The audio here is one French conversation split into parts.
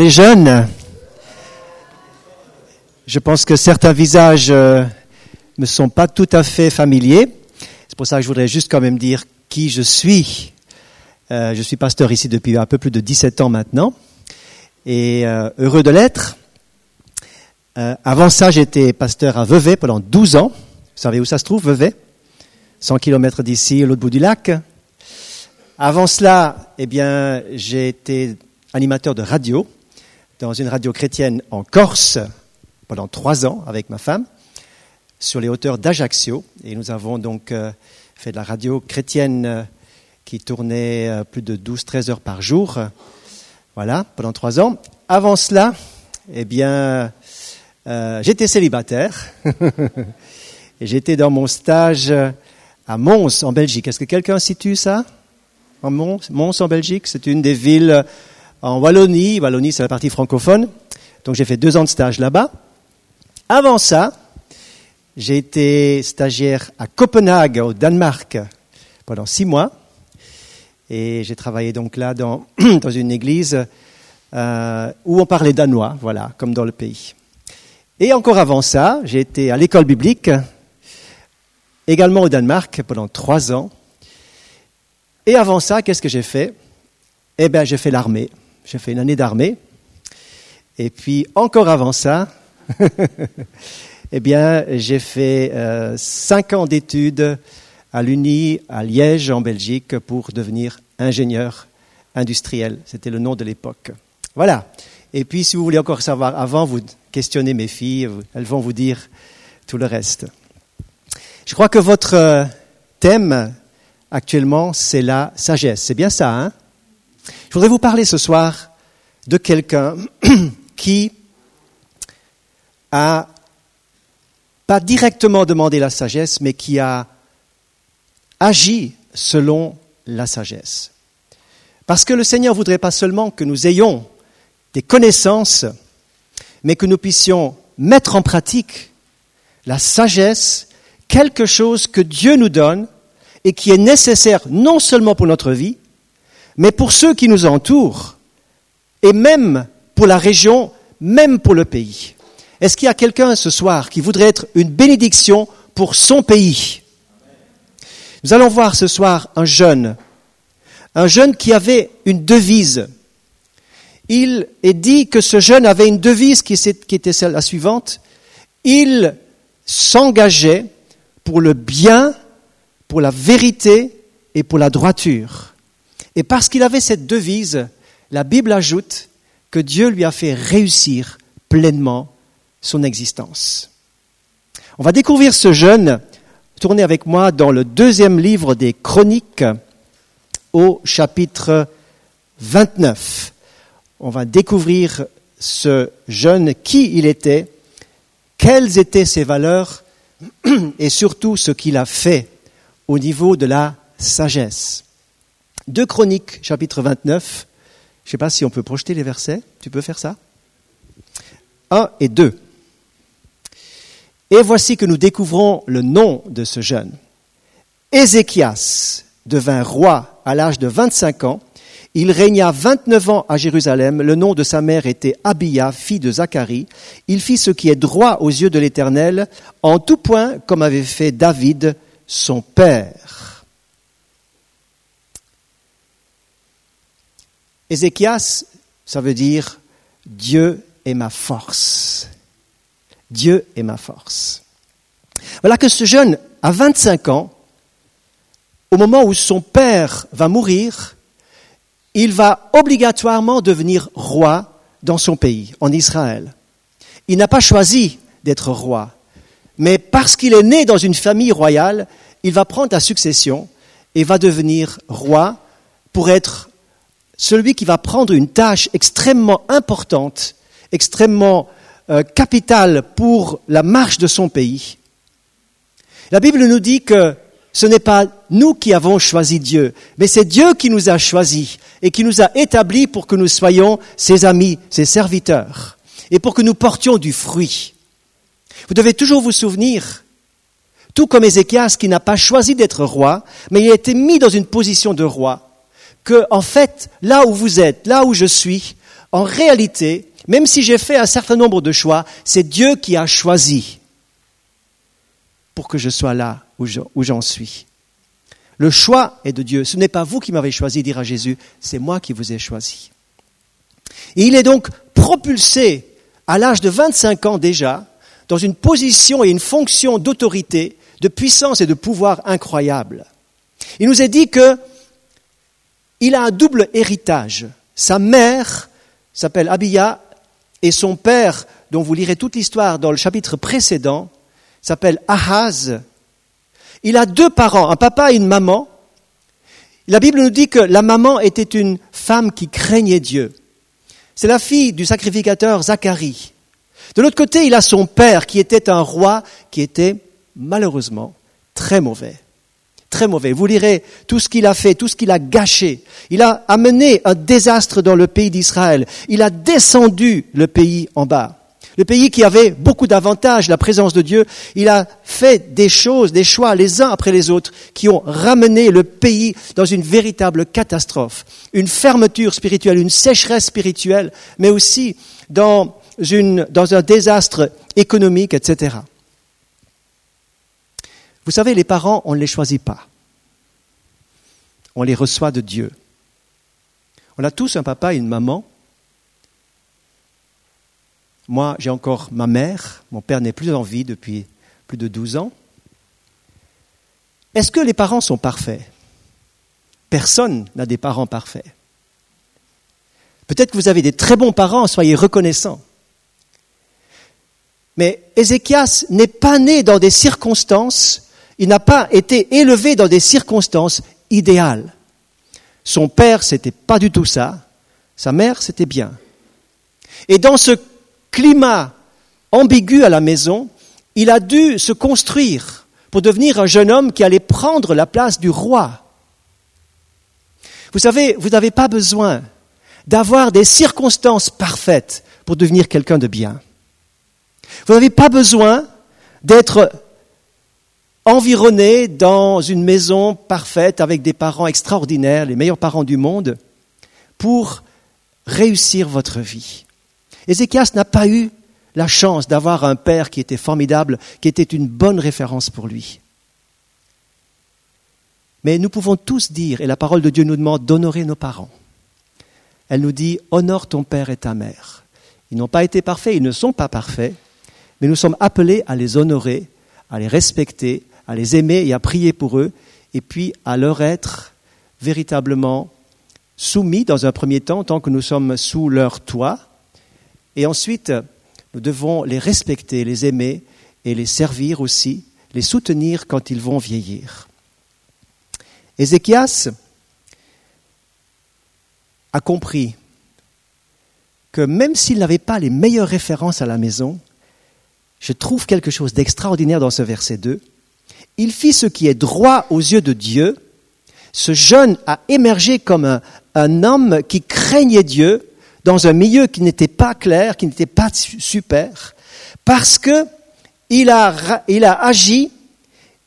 Les jeunes, je pense que certains visages euh, me sont pas tout à fait familiers. C'est pour ça que je voudrais juste quand même dire qui je suis. Euh, je suis pasteur ici depuis un peu plus de 17 ans maintenant et euh, heureux de l'être. Avant ça, j'étais pasteur à Vevey pendant 12 ans. Vous savez où ça se trouve, Vevey? 100 kilomètres d'ici, l'autre bout du lac. Avant cela, eh bien, j'ai été animateur de radio dans une radio chrétienne en Corse pendant trois ans avec ma femme, sur les hauteurs d'Ajaccio. Et nous avons donc euh, fait de la radio chrétienne euh, qui tournait euh, plus de 12-13 heures par jour. Voilà, pendant trois ans. Avant cela, eh bien, j'étais célibataire. j'étais dans mon stage à Mons, en Belgique. Est-ce que quelqu'un situe ça? En Mons, Mons en Belgique, c'est une des villes en Wallonie. Wallonie, c'est la partie francophone. Donc j'ai fait deux ans de stage là-bas. Avant ça, j'ai été stagiaire à Copenhague, au Danemark, pendant six mois. Et j'ai travaillé donc là dans, dans une église euh, où on parlait danois, voilà, comme dans le pays. Et encore avant ça, j'ai été à l'école biblique, également au Danemark, pendant trois ans. Et avant ça, qu'est-ce que j'ai fait? Eh bien, j'ai fait l'armée. J'ai fait une année d'armée. Et puis, encore avant ça, eh bien, j'ai fait euh, cinq ans d'études à l'Uni, à Liège, en Belgique, pour devenir ingénieur industriel. C'était le nom de l'époque. Voilà. Et puis, si vous voulez encore savoir, avant, vous questionnez mes filles, elles vont vous dire tout le reste. Je crois que votre euh, thème actuellement, c'est la sagesse. C'est bien ça, hein? Je voudrais vous parler ce soir de quelqu'un qui a pas directement demandé la sagesse, mais qui a agi selon la sagesse. Parce que le Seigneur voudrait pas seulement que nous ayons des connaissances, mais que nous puissions mettre en pratique la sagesse, quelque chose que Dieu nous donne et qui est nécessaire non seulement pour notre vie, mais pour ceux qui nous entourent, et même pour la région, même pour le pays. Est-ce qu'il y a quelqu'un ce soir qui voudrait être une bénédiction pour son pays? Nous allons voir ce soir un jeune, un jeune qui avait une devise. Il est dit que ce jeune avait une devise qui était celle la suivante. Il s'engageait pour le bien, pour la vérité et pour la droiture. Et parce qu'il avait cette devise, la Bible ajoute que Dieu lui a fait réussir pleinement son existence. On va découvrir ce jeune. Tournez avec moi dans le deuxième livre des Chroniques au chapitre 29. On va découvrir ce jeune, qui il était, quelles étaient ses valeurs et surtout ce qu'il a fait au niveau de la sagesse. Deux Chroniques, chapitre 29. Je ne sais pas si on peut projeter les versets. Tu peux faire ça? 1 et 2. Et voici que nous découvrons le nom de ce jeune. Ézéchias devint roi à l'âge de 25 ans. Il régna 29 ans à Jérusalem. Le nom de sa mère était Abia, fille de Zacharie. Il fit ce qui est droit aux yeux de l'Éternel, en tout point comme avait fait David, son père. Ézéchias, ça veut dire Dieu est ma force. Dieu est ma force. Voilà que ce jeune, à 25 ans, au moment où son père va mourir, il va obligatoirement devenir roi dans son pays, en Israël. Il n'a pas choisi d'être roi, mais parce qu'il est né dans une famille royale, il va prendre la succession et va devenir roi pour être celui qui va prendre une tâche extrêmement importante, extrêmement euh, capitale pour la marche de son pays. La Bible nous dit que ce n'est pas nous qui avons choisi Dieu, mais c'est Dieu qui nous a choisis et qui nous a établis pour que nous soyons ses amis, ses serviteurs, et pour que nous portions du fruit. Vous devez toujours vous souvenir, tout comme Ézéchias qui n'a pas choisi d'être roi, mais il a été mis dans une position de roi, que, en fait, là où vous êtes, là où je suis, En réalité, même si j'ai fait un certain nombre de choix, c'est Dieu qui a choisi pour que je sois là où j'en suis. Le choix est de Dieu. Ce n'est pas vous qui m'avez choisi, dira Jésus, c'est moi qui vous ai choisi. Et il est donc propulsé à l'âge de 25 ans déjà dans une position et une fonction d'autorité, de puissance et de pouvoir incroyable. Il nous est dit que il a un double héritage. Sa mère s'appelle Abia et son père, dont vous lirez toute l'histoire dans le chapitre précédent, s'appelle Ahaz. Il a deux parents, un papa et une maman. La Bible nous dit que la maman était une femme qui craignait Dieu. C'est la fille du sacrificateur Zacharie. De l'autre côté, il a son père qui était un roi qui était malheureusement très mauvais. Très mauvais. Vous lirez tout ce qu'il a fait, tout ce qu'il a gâché. Il a amené un désastre dans le pays d'Israël. Il a descendu le pays en bas. Le pays qui avait beaucoup d'avantages, la présence de Dieu, il a fait des choses, des choix les uns après les autres qui ont ramené le pays dans une véritable catastrophe, une fermeture spirituelle, une sécheresse spirituelle, mais aussi dans, une, dans un désastre économique, etc. Vous savez, les parents, on ne les choisit pas. On les reçoit de Dieu. On a tous un papa et une maman. Moi, j'ai encore ma mère. Mon père n'est plus en vie depuis plus de 12 ans. Est-ce que les parents sont parfaits? Personne n'a des parents parfaits. Peut-être que vous avez des très bons parents, soyez reconnaissants. Mais Ézéchias n'est pas né dans des circonstances il n'a pas été élevé dans des circonstances idéales. Son père, c'était pas du tout ça. Sa mère, c'était bien. Et dans ce climat ambigu à la maison, il a dû se construire pour devenir un jeune homme qui allait prendre la place du roi. Vous savez, vous n'avez pas besoin d'avoir des circonstances parfaites pour devenir quelqu'un de bien. Vous n'avez pas besoin d'être environné dans une maison parfaite avec des parents extraordinaires, les meilleurs parents du monde, pour réussir votre vie. Ézéchias n'a pas eu la chance d'avoir un père qui était formidable, qui était une bonne référence pour lui. Mais nous pouvons tous dire, et la parole de Dieu nous demande d'honorer nos parents. Elle nous dit, honore ton père et ta mère. Ils n'ont pas été parfaits, ils ne sont pas parfaits, mais nous sommes appelés à les honorer, à les respecter, à les aimer et à prier pour eux, et puis à leur être véritablement soumis dans un premier temps, tant que nous sommes sous leur toit, et ensuite nous devons les respecter, les aimer et les servir aussi, les soutenir quand ils vont vieillir. Ézéchias a compris que même s'il n'avait pas les meilleures références à la maison, je trouve quelque chose d'extraordinaire dans ce verset 2 il fit ce qui est droit aux yeux de Dieu. Ce jeune a émergé comme un, homme qui craignait Dieu dans un milieu qui n'était pas clair, qui n'était pas super, parce que il a, agi,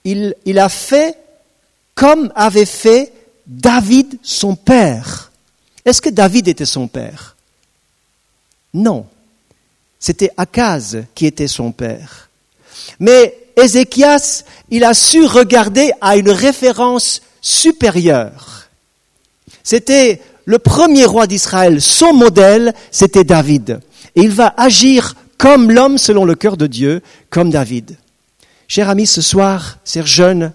il, il a fait comme avait fait David son père. Est-ce que David était son père? Non. C'était Akaz qui était son père. Mais Ézéchias, il a su regarder à une référence supérieure. C'était le premier roi d'Israël, son modèle, c'était David. Et il va agir comme l'homme selon le cœur de Dieu, comme David. Cher ami, ce soir, cher jeune,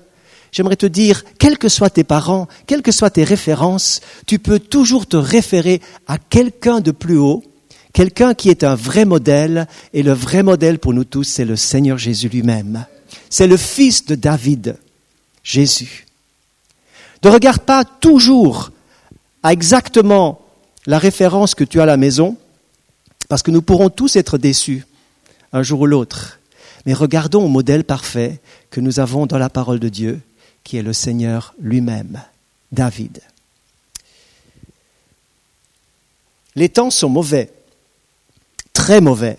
j'aimerais te dire, quels que soient tes parents, quelles que soient tes références, tu peux toujours te référer à quelqu'un de plus haut quelqu'un qui est un vrai modèle, et le vrai modèle pour nous tous, c'est le Seigneur Jésus lui-même. C'est le Fils de David, Jésus. Ne regarde pas toujours à exactement la référence que tu as à la maison, parce que nous pourrons tous être déçus un jour ou l'autre. Mais regardons au modèle parfait que nous avons dans la parole de Dieu, qui est le Seigneur lui-même, David. Les temps sont mauvais très mauvais.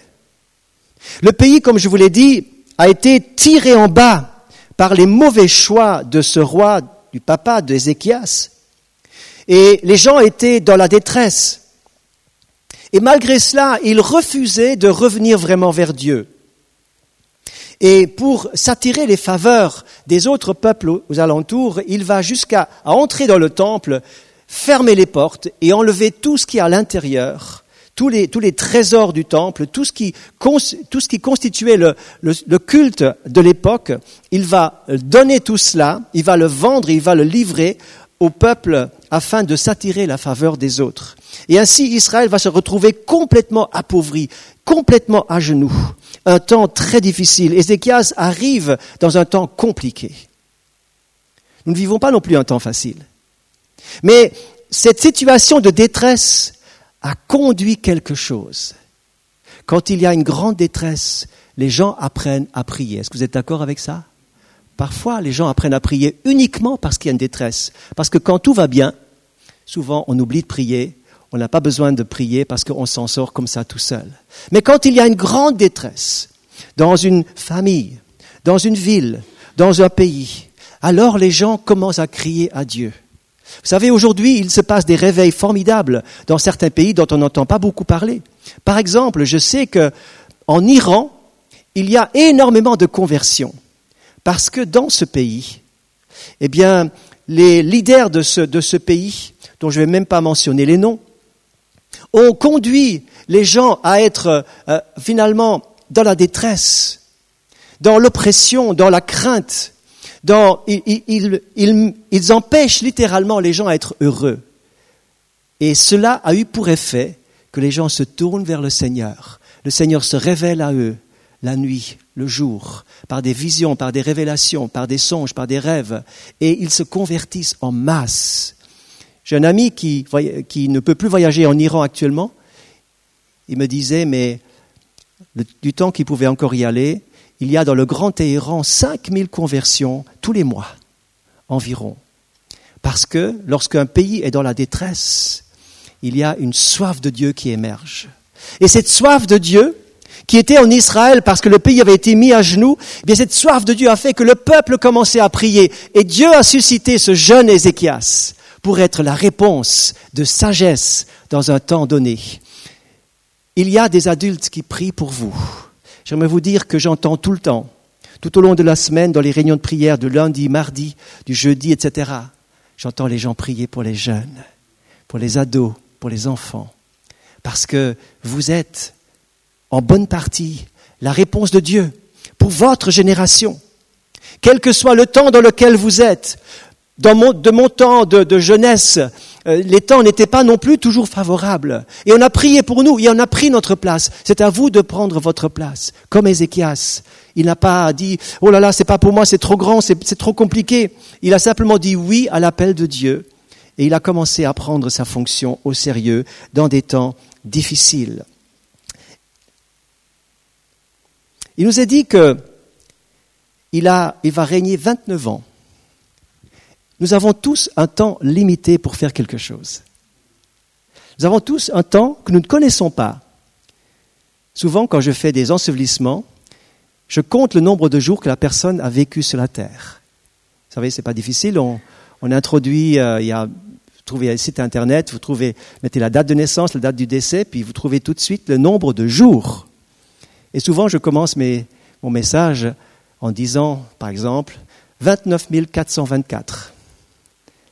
Le pays, comme je vous l'ai dit, a été tiré en bas par les mauvais choix de ce roi, du papa d'Ézéchias. Et les gens étaient dans la détresse. Et malgré cela, il refusait de revenir vraiment vers Dieu. Et pour s'attirer les faveurs des autres peuples aux alentours, il va jusqu'à entrer dans le temple, fermer les portes et enlever tout ce qui est à l'intérieur, tous les, tous les trésors du temple, tout ce qui, tout ce qui constituait le, le, culte de l'époque. Il va donner tout cela, il va le vendre, il va le livrer au peuple afin de s'attirer la faveur des autres. Et ainsi Israël va se retrouver complètement appauvri, complètement à genoux. Un temps très difficile. Ézéchias arrive dans un temps compliqué. Nous ne vivons pas non plus un temps facile. Mais cette situation de détresse a conduit quelque chose. Quand il y a une grande détresse, les gens apprennent à prier. Est-ce que vous êtes d'accord avec ça? Parfois, les gens apprennent à prier uniquement parce qu'il y a une détresse. Parce que quand tout va bien, souvent on oublie de prier, on n'a pas besoin de prier parce qu'on s'en sort comme ça tout seul. Mais quand il y a une grande détresse, dans une famille, dans une ville, dans un pays, alors les gens commencent à crier à Dieu. Vous savez, aujourd'hui, il se passe des réveils formidables dans certains pays dont on n'entend pas beaucoup parler. Par exemple, je sais que en Iran, il y a énormément de conversions parce que dans ce pays, eh bien, les leaders de ce, pays, dont je ne vais même pas mentionner les noms, ont conduit les gens à être euh, finalement dans la détresse, dans l'oppression, dans la crainte, ils, empêchent littéralement les gens à être heureux. Et cela a eu pour effet que les gens se tournent vers le Seigneur. Le Seigneur se révèle à eux la nuit, le jour, par des visions, par des révélations, par des songes, par des rêves, et ils se convertissent en masse. J'ai un ami qui, ne peut plus voyager en Iran actuellement. Il me disait, mais du temps qu'il pouvait encore y aller, il y a dans le Grand Téhéran 5000 conversions tous les mois, environ. Parce que lorsqu'un pays est dans la détresse, il y a une soif de Dieu qui émerge. Et cette soif de Dieu, qui était en Israël parce que le pays avait été mis à genoux, eh bien cette soif de Dieu a fait que le peuple commençait à prier. Et Dieu a suscité ce jeune Ézéchias pour être la réponse de sagesse dans un temps donné. Il y a des adultes qui prient pour vous. J'aimerais vous dire que j'entends tout le temps, tout au long de la semaine, dans les réunions de prière, de lundi, mardi, du jeudi, etc. J'entends les gens prier pour les jeunes, pour les ados, pour les enfants. Parce que vous êtes en bonne partie la réponse de Dieu pour votre génération. Quel que soit le temps dans lequel vous êtes, dans mon, de mon temps de, jeunesse, euh, les temps n'étaient pas non plus toujours favorables. Et on a prié pour nous, et on a pris notre place. C'est à vous de prendre votre place. Comme Ézéchias. Il n'a pas dit, oh là là, c'est pas pour moi, c'est trop grand, c'est trop compliqué. Il a simplement dit oui à l'appel de Dieu. Et il a commencé à prendre sa fonction au sérieux dans des temps difficiles. Il nous a dit qu'il il va régner 29 ans. Nous avons tous un temps limité pour faire quelque chose. Nous avons tous un temps que nous ne connaissons pas. Souvent, quand je fais des ensevelissements, je compte le nombre de jours que la personne a vécu sur la terre. Vous savez, c'est pas difficile. On, introduit, euh, il y a, vous trouvez un site internet, vous trouvez, mettez la date de naissance, la date du décès, puis vous trouvez tout de suite le nombre de jours. Et souvent, je commence mon message en disant, par exemple, 29 424,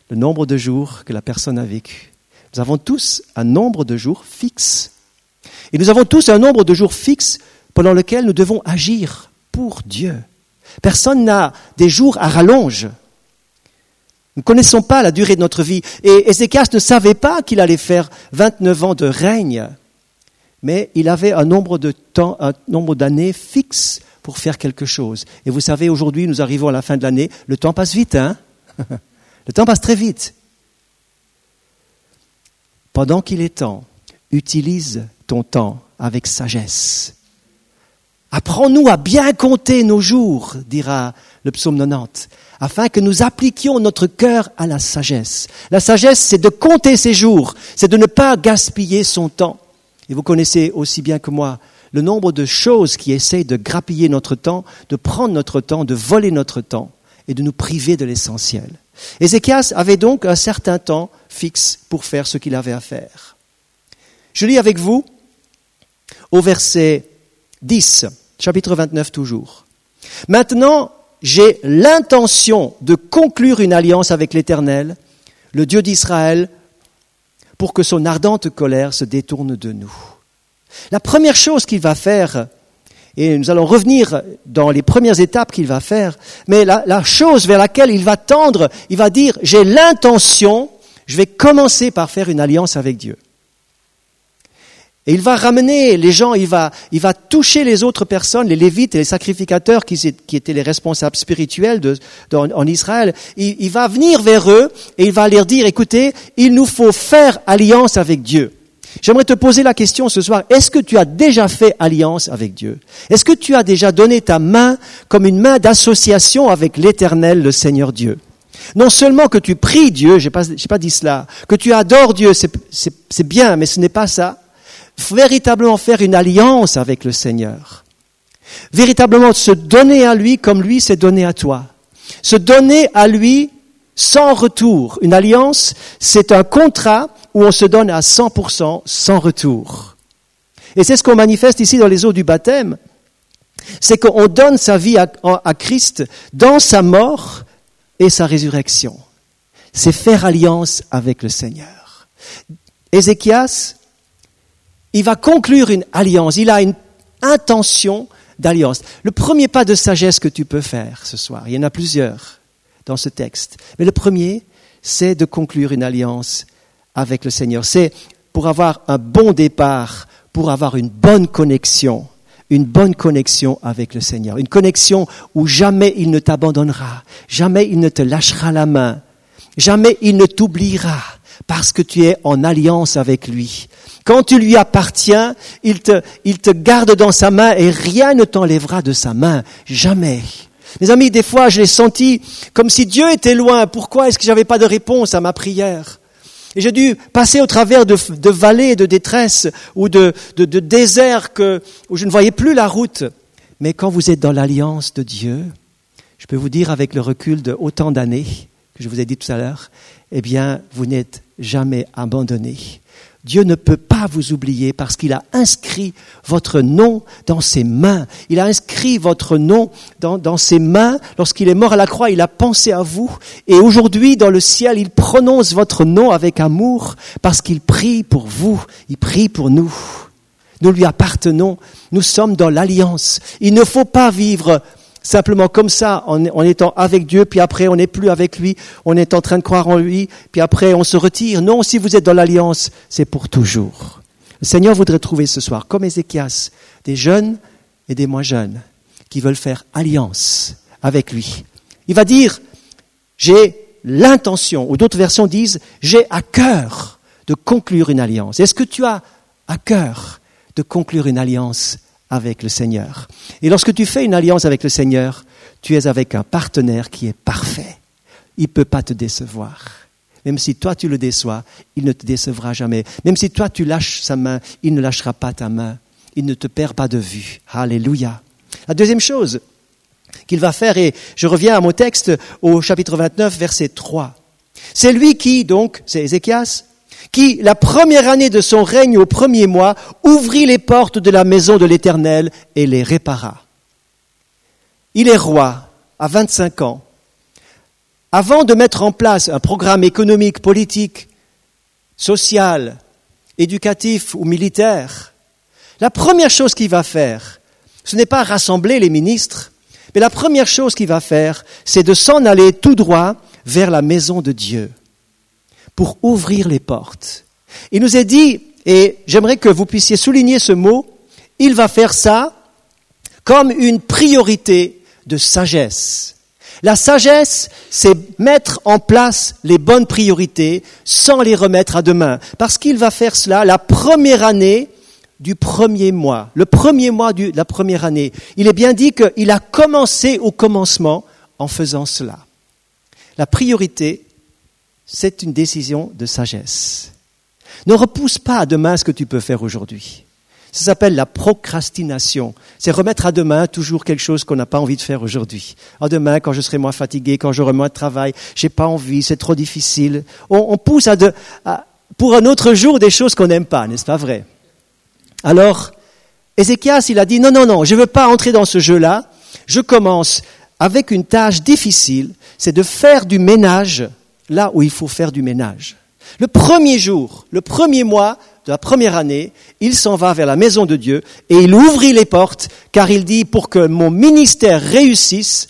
le nombre de jours que la personne a vécu. Nous avons tous un nombre de jours fixe. Et nous avons tous un nombre de jours fixe pendant lequel nous devons agir pour Dieu. Personne n'a des jours à rallonge. Nous ne connaissons pas la durée de notre vie. Et Ézéchias ne savait pas qu'il allait faire 29 ans de règne mais il avait un nombre de temps, un nombre d'années fixe pour faire quelque chose. Et vous savez, aujourd'hui, nous arrivons à la fin de l'année, le temps passe vite, hein? Le temps passe très vite. Pendant qu'il est temps, utilise ton temps avec sagesse. Apprends-nous à bien compter nos jours, dira le psaume 90, afin que nous appliquions notre cœur à la sagesse. La sagesse, c'est de compter ses jours, c'est de ne pas gaspiller son temps. Et vous connaissez aussi bien que moi le nombre de choses qui essayent de grappiller notre temps, de prendre notre temps, de voler notre temps et de nous priver de l'essentiel. Ézéchias avait donc un certain temps fixe pour faire ce qu'il avait à faire. Je lis avec vous au verset 10, chapitre 29 toujours. Maintenant, j'ai l'intention de conclure une alliance avec l'Éternel, le Dieu d'Israël, pour que son ardente colère se détourne de nous. La première chose qu'il va faire, et nous allons revenir dans les premières étapes qu'il va faire, mais la, chose vers laquelle il va tendre, il va dire, j'ai l'intention, je vais commencer par faire une alliance avec Dieu. Et il va ramener les gens, il va, toucher les autres personnes, les lévites et les sacrificateurs qui, étaient les responsables spirituels en Israël. Il va venir vers eux et il va leur dire, écoutez, il nous faut faire alliance avec Dieu. J'aimerais te poser la question ce soir, est-ce que tu as déjà fait alliance avec Dieu? Est-ce que tu as déjà donné ta main comme une main d'association avec l'Éternel, le Seigneur Dieu? Non seulement que tu pries Dieu, je n'ai pas, pas, dit cela, que tu adores Dieu, c'est bien, mais ce n'est pas ça véritablement faire une alliance avec le Seigneur. Véritablement se donner à lui comme lui s'est donné à toi. Se donner à lui sans retour. Une alliance, c'est un contrat où on se donne à 100% sans retour. Et c'est ce qu'on manifeste ici dans les eaux du baptême. C'est qu'on donne sa vie à, à Christ dans sa mort et sa résurrection. C'est faire alliance avec le Seigneur. Ézéchias, il va conclure une alliance, il a une intention d'alliance. Le premier pas de sagesse que tu peux faire ce soir, il y en a plusieurs dans ce texte, mais le premier, c'est de conclure une alliance avec le Seigneur. C'est pour avoir un bon départ, pour avoir une bonne connexion, une bonne connexion avec le Seigneur, une connexion où jamais il ne t'abandonnera, jamais il ne te lâchera la main, jamais il ne t'oubliera, parce que tu es en alliance avec lui. Quand tu lui appartiens, il te, il te garde dans sa main et rien ne t'enlèvera de sa main. Jamais. Mes amis, des fois, je l'ai senti comme si Dieu était loin. Pourquoi est-ce que j'avais pas de réponse à ma prière? Et j'ai dû passer au travers de, vallées de détresse ou de, déserts où je ne voyais plus la route. Mais quand vous êtes dans l'alliance de Dieu, je peux vous dire avec le recul de autant d'années que je vous ai dit tout à l'heure, eh bien, vous n'êtes jamais abandonné. Dieu ne peut pas vous oublier parce qu'il a inscrit votre nom dans ses mains. Il a inscrit votre nom dans, ses mains. Lorsqu'il est mort à la croix, il a pensé à vous. Et aujourd'hui, dans le ciel, il prononce votre nom avec amour parce qu'il prie pour vous. Il prie pour nous. Nous lui appartenons. Nous sommes dans l'alliance. Il ne faut pas vivre simplement comme ça, en, étant avec Dieu, puis après on n'est plus avec lui, on est en train de croire en lui, puis après on se retire. Non, si vous êtes dans l'alliance, c'est pour toujours. Le Seigneur voudrait trouver ce soir, comme Ézéchias, des jeunes et des moins jeunes qui veulent faire alliance avec lui. Il va dire, j'ai l'intention, ou d'autres versions disent, j'ai à cœur de conclure une alliance. Est-ce que tu as à cœur de conclure une alliance avec le Seigneur. Et lorsque tu fais une alliance avec le Seigneur, tu es avec un partenaire qui est parfait. Il ne peut pas te décevoir. Même si toi tu le déçois, il ne te décevra jamais. Même si toi tu lâches sa main, il ne lâchera pas ta main. Il ne te perd pas de vue. Alléluia. La deuxième chose qu'il va faire, et je reviens à mon texte au chapitre 29, verset 3. C'est lui qui, donc, c'est Ézéchias, qui, la première année de son règne au premier mois, ouvrit les portes de la maison de l'Éternel et les répara. Il est roi à 25 ans. Avant de mettre en place un programme économique, politique, social, éducatif ou militaire, la première chose qu'il va faire, ce n'est pas rassembler les ministres, mais la première chose qu'il va faire, c'est de s'en aller tout droit vers la maison de Dieu pour ouvrir les portes. Il nous est dit, et j'aimerais que vous puissiez souligner ce mot, il va faire ça comme une priorité de sagesse. La sagesse, c'est mettre en place les bonnes priorités sans les remettre à demain. Parce qu'il va faire cela la première année du premier mois, le premier mois de la première année. Il est bien dit qu'il a commencé au commencement en faisant cela. La priorité, c'est une décision de sagesse. Ne repousse pas à demain ce que tu peux faire aujourd'hui. Ça s'appelle la procrastination. C'est remettre à demain toujours quelque chose qu'on n'a pas envie de faire aujourd'hui. À demain, quand je serai moins fatigué, quand j'aurai moins de travail, j'ai pas envie, c'est trop difficile. On, pousse à, pour un autre jour des choses qu'on n'aime pas, n'est-ce pas vrai? Alors, Ézéchias, il a dit, non, non, non, je ne veux pas entrer dans ce jeu-là. Je commence avec une tâche difficile, c'est de faire du ménage là où il faut faire du ménage. Le premier jour, le premier mois de la première année, il s'en va vers la maison de Dieu et il ouvrit les portes car il dit pour que mon ministère réussisse,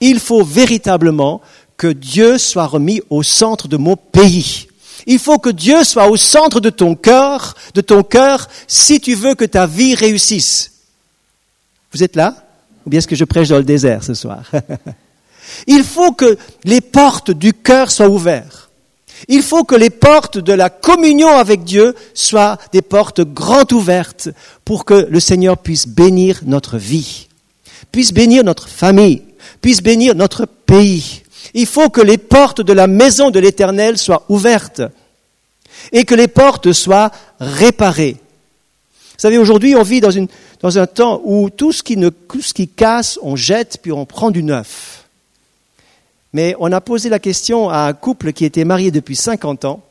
il faut véritablement que Dieu soit remis au centre de mon pays. Il faut que Dieu soit au centre de ton cœur, de ton cœur, si tu veux que ta vie réussisse. Vous êtes là? Ou bien est-ce que je prêche dans le désert ce soir? Il faut que les portes du cœur soient ouvertes. Il faut que les portes de la communion avec Dieu soient des portes grandes ouvertes pour que le Seigneur puisse bénir notre vie, puisse bénir notre famille, puisse bénir notre pays. Il faut que les portes de la maison de l'Éternel soient ouvertes et que les portes soient réparées. Vous savez, aujourd'hui, on vit dans, un temps où tout ce qui casse, on jette, puis on prend du neuf. Mais on a posé la question à un couple qui était marié depuis 50 ans.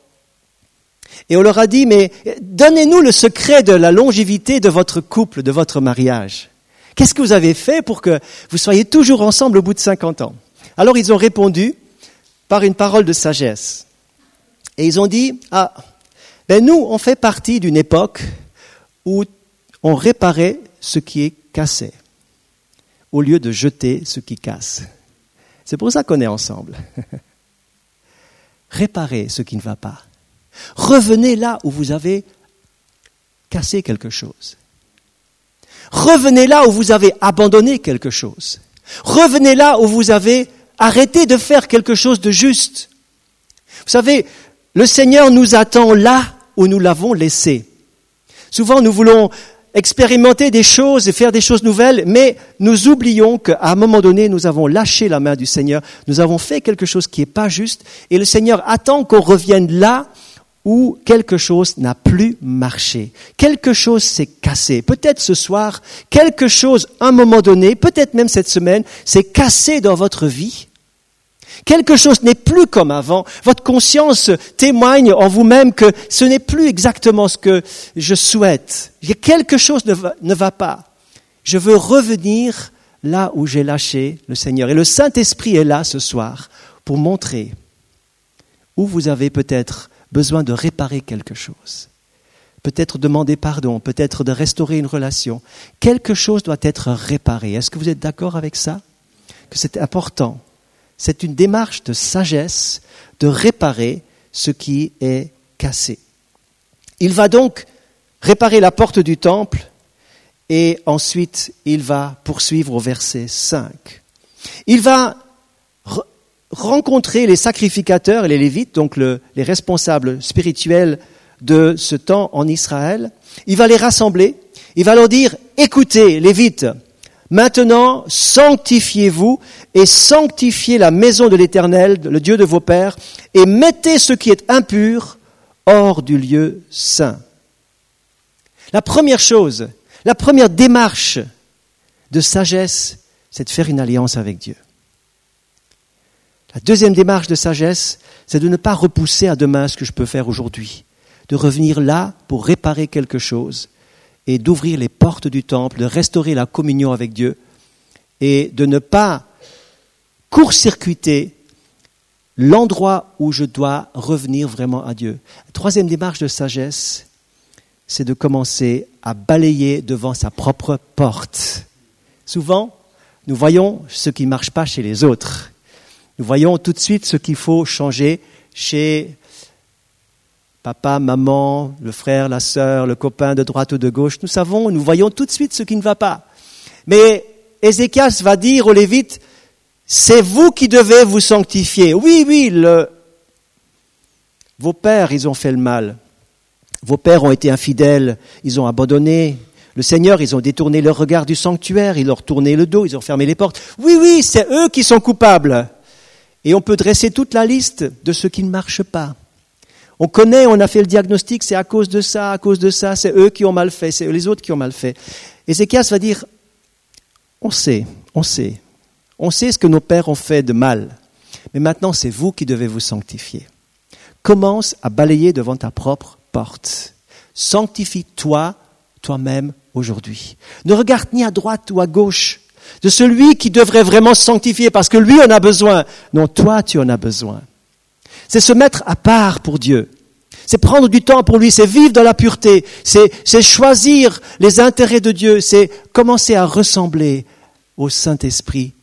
Et on leur a dit, mais donnez-nous le secret de la longévité de votre couple, de votre mariage. Qu'est-ce que vous avez fait pour que vous soyez toujours ensemble au bout de 50 ans? Alors ils ont répondu par une parole de sagesse. Et ils ont dit, ah, ben nous, on fait partie d'une époque où on réparait ce qui est cassé, au lieu de jeter ce qui casse. C'est pour ça qu'on est ensemble. Réparez ce qui ne va pas. Revenez là où vous avez cassé quelque chose. Revenez là où vous avez abandonné quelque chose. Revenez là où vous avez arrêté de faire quelque chose de juste. Vous savez, le Seigneur nous attend là où nous l'avons laissé. Souvent, nous voulons expérimenter des choses et faire des choses nouvelles, mais nous oublions qu'à un moment donné, nous avons lâché la main du Seigneur, nous avons fait quelque chose qui n'est pas juste, et le Seigneur attend qu'on revienne là où quelque chose n'a plus marché, quelque chose s'est cassé. Peut-être ce soir, quelque chose, à un moment donné, peut-être même cette semaine, s'est cassé dans votre vie, Quelque chose n'est plus comme avant. Votre conscience témoigne en vous-même que ce n'est plus exactement ce que je souhaite. Quelque chose ne va, pas. Je veux revenir là où j'ai lâché le Seigneur. Et le Saint-Esprit est là ce soir pour montrer où vous avez peut-être besoin de réparer quelque chose. Peut-être demander pardon, peut-être de restaurer une relation. Quelque chose doit être réparé. Est-ce que vous êtes d'accord avec ça? Que c'est important c'est une démarche de sagesse de réparer ce qui est cassé. Il va donc réparer la porte du temple et ensuite il va poursuivre au verset 5. Il va rencontrer les sacrificateurs et les lévites, donc les responsables spirituels de ce temps en Israël. Il va les rassembler. Il va leur dire, écoutez, lévites, Maintenant, sanctifiez-vous et sanctifiez la maison de l'Éternel, le Dieu de vos pères, et mettez ce qui est impur hors du lieu saint. La première chose, la première démarche de sagesse, c'est de faire une alliance avec Dieu. La deuxième démarche de sagesse, c'est de ne pas repousser à demain ce que je peux faire aujourd'hui, de revenir là pour réparer quelque chose et d'ouvrir les portes du temple, de restaurer la communion avec Dieu et de ne pas court-circuiter l'endroit où je dois revenir vraiment à Dieu. Troisième démarche de sagesse, c'est de commencer à balayer devant sa propre porte. Souvent, nous voyons ce qui ne marche pas chez les autres. Nous voyons tout de suite ce qu'il faut changer chez papa, maman, le frère, la sœur, le copain de droite ou de gauche, nous savons, nous voyons tout de suite ce qui ne va pas. Mais Ézéchias va dire aux Lévites, c'est vous qui devez vous sanctifier. Oui, oui, vos pères, ils ont fait le mal. Vos pères ont été infidèles, ils ont abandonné le Seigneur, ils ont détourné leur regard du sanctuaire, ils leur tourné le dos, ils ont fermé les portes. Oui, oui, c'est eux qui sont coupables. Et on peut dresser toute la liste de ce qui ne marche pas. On connaît, on a fait le diagnostic, c'est à cause de ça, à cause de ça, c'est eux qui ont mal fait, c'est les autres qui ont mal fait. Ézéchias va dire, on sait, on sait, on sait ce que nos pères ont fait de mal, mais maintenant c'est vous qui devez vous sanctifier. Commence à balayer devant ta propre porte. Sanctifie-toi toi-même aujourd'hui. Ne regarde ni à droite ou à gauche de celui qui devrait vraiment se sanctifier parce que lui en a besoin. Non, toi tu en as besoin. C'est se mettre à part pour Dieu. C'est prendre du temps pour lui, c'est vivre dans la pureté, c'est choisir les intérêts de Dieu, c'est commencer à ressembler au Saint-Esprit,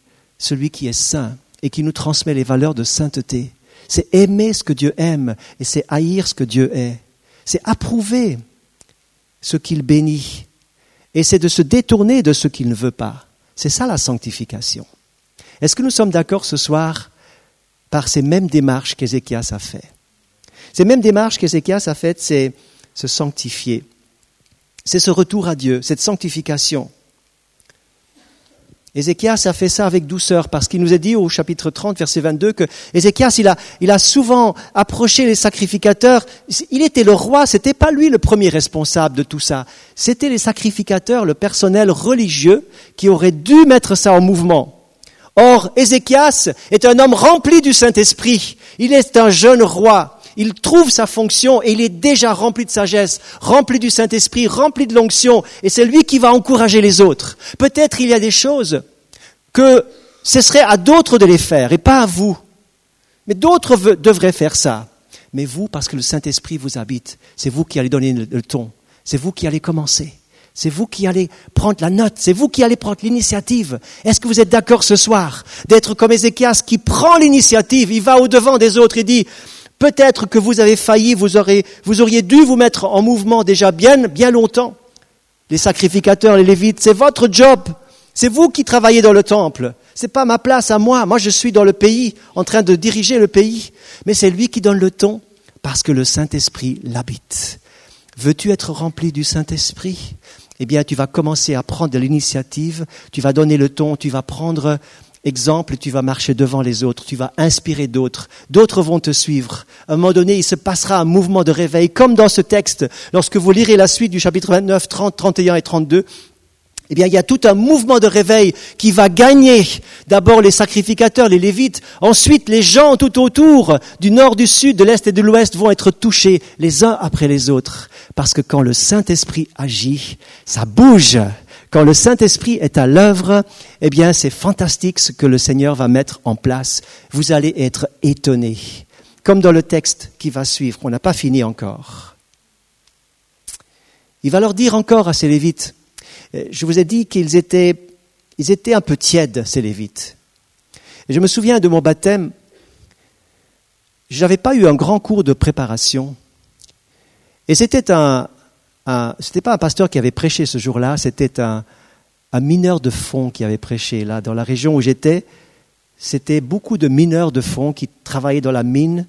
celui qui est saint et qui nous transmet les valeurs de sainteté. C'est aimer ce que Dieu aime et c'est haïr ce que Dieu est. C'est approuver ce qu'il bénit et c'est de se détourner de ce qu'il ne veut pas. C'est ça la sanctification. Est-ce que nous sommes d'accord ce soir par ces mêmes démarches qu'Ézéchias a fait Ces mêmes démarches qu'Ézéchias a faites, c'est se sanctifier. C'est ce retour à Dieu, cette sanctification. Ézéchias a fait ça avec douceur parce qu'il nous a dit au chapitre 30, verset 22 que Ézéchias, il a, souvent approché les sacrificateurs. Il était le roi, c'était pas lui le premier responsable de tout ça. C'était les sacrificateurs, le personnel religieux qui aurait dû mettre ça en mouvement. Or, Ézéchias est un homme rempli du Saint-Esprit. Il est un jeune roi. Il trouve sa fonction et il est déjà rempli de sagesse, rempli du Saint-Esprit, rempli de l'onction, et c'est lui qui va encourager les autres. Peut-être il y a des choses que ce serait à d'autres de les faire et pas à vous. Mais d'autres devraient faire ça. Mais vous, parce que le Saint-Esprit vous habite, c'est vous qui allez donner le ton, c'est vous qui allez commencer. C'est vous qui allez prendre la note, c'est vous qui allez prendre l'initiative. Est-ce que vous êtes d'accord ce soir d'être comme Ézéchias qui prend l'initiative, il va au-devant des autres et dit, Peut-être que vous avez failli, vous, auriez dû vous mettre en mouvement déjà bien, bien longtemps. Les sacrificateurs, les lévites, c'est votre job. C'est vous qui travaillez dans le temple. C'est pas ma place à moi. Moi, je suis dans le pays, en train de diriger le pays. Mais c'est lui qui donne le ton, parce que le Saint-Esprit l'habite. Veux-tu être rempli du Saint-Esprit? Eh bien, tu vas commencer à prendre l'initiative, tu vas donner le ton, tu vas prendre exemple, tu vas marcher devant les autres, tu vas inspirer d'autres, d'autres vont te suivre. À un moment donné, il se passera un mouvement de réveil, comme dans ce texte, lorsque vous lirez la suite du chapitre 29, 30, 31 et 32, eh bien, il y a tout un mouvement de réveil qui va gagner. D'abord les sacrificateurs, les lévites, ensuite les gens tout autour, du nord, du sud, de l'est et de l'ouest, vont être touchés les uns après les autres. Parce que quand le Saint-Esprit agit, ça bouge, quand le Saint-Esprit est à l'œuvre, eh bien, c'est fantastique ce que le Seigneur va mettre en place. Vous allez être étonnés. Comme dans le texte qui va suivre, on n'a pas fini encore. Il va leur dire encore à ces Lévites, euh, je vous ai dit qu'ils étaient, ils étaient un peu tièdes, ces Lévites. Je me souviens de mon baptême, je n'avais pas eu un grand cours de préparation. Et c'était un, ce n'était pas un pasteur qui avait prêché ce jour-là, c'était un, mineur de fond qui avait prêché. Là, dans la région où j'étais, c'était beaucoup de mineurs de fond qui travaillaient dans la mine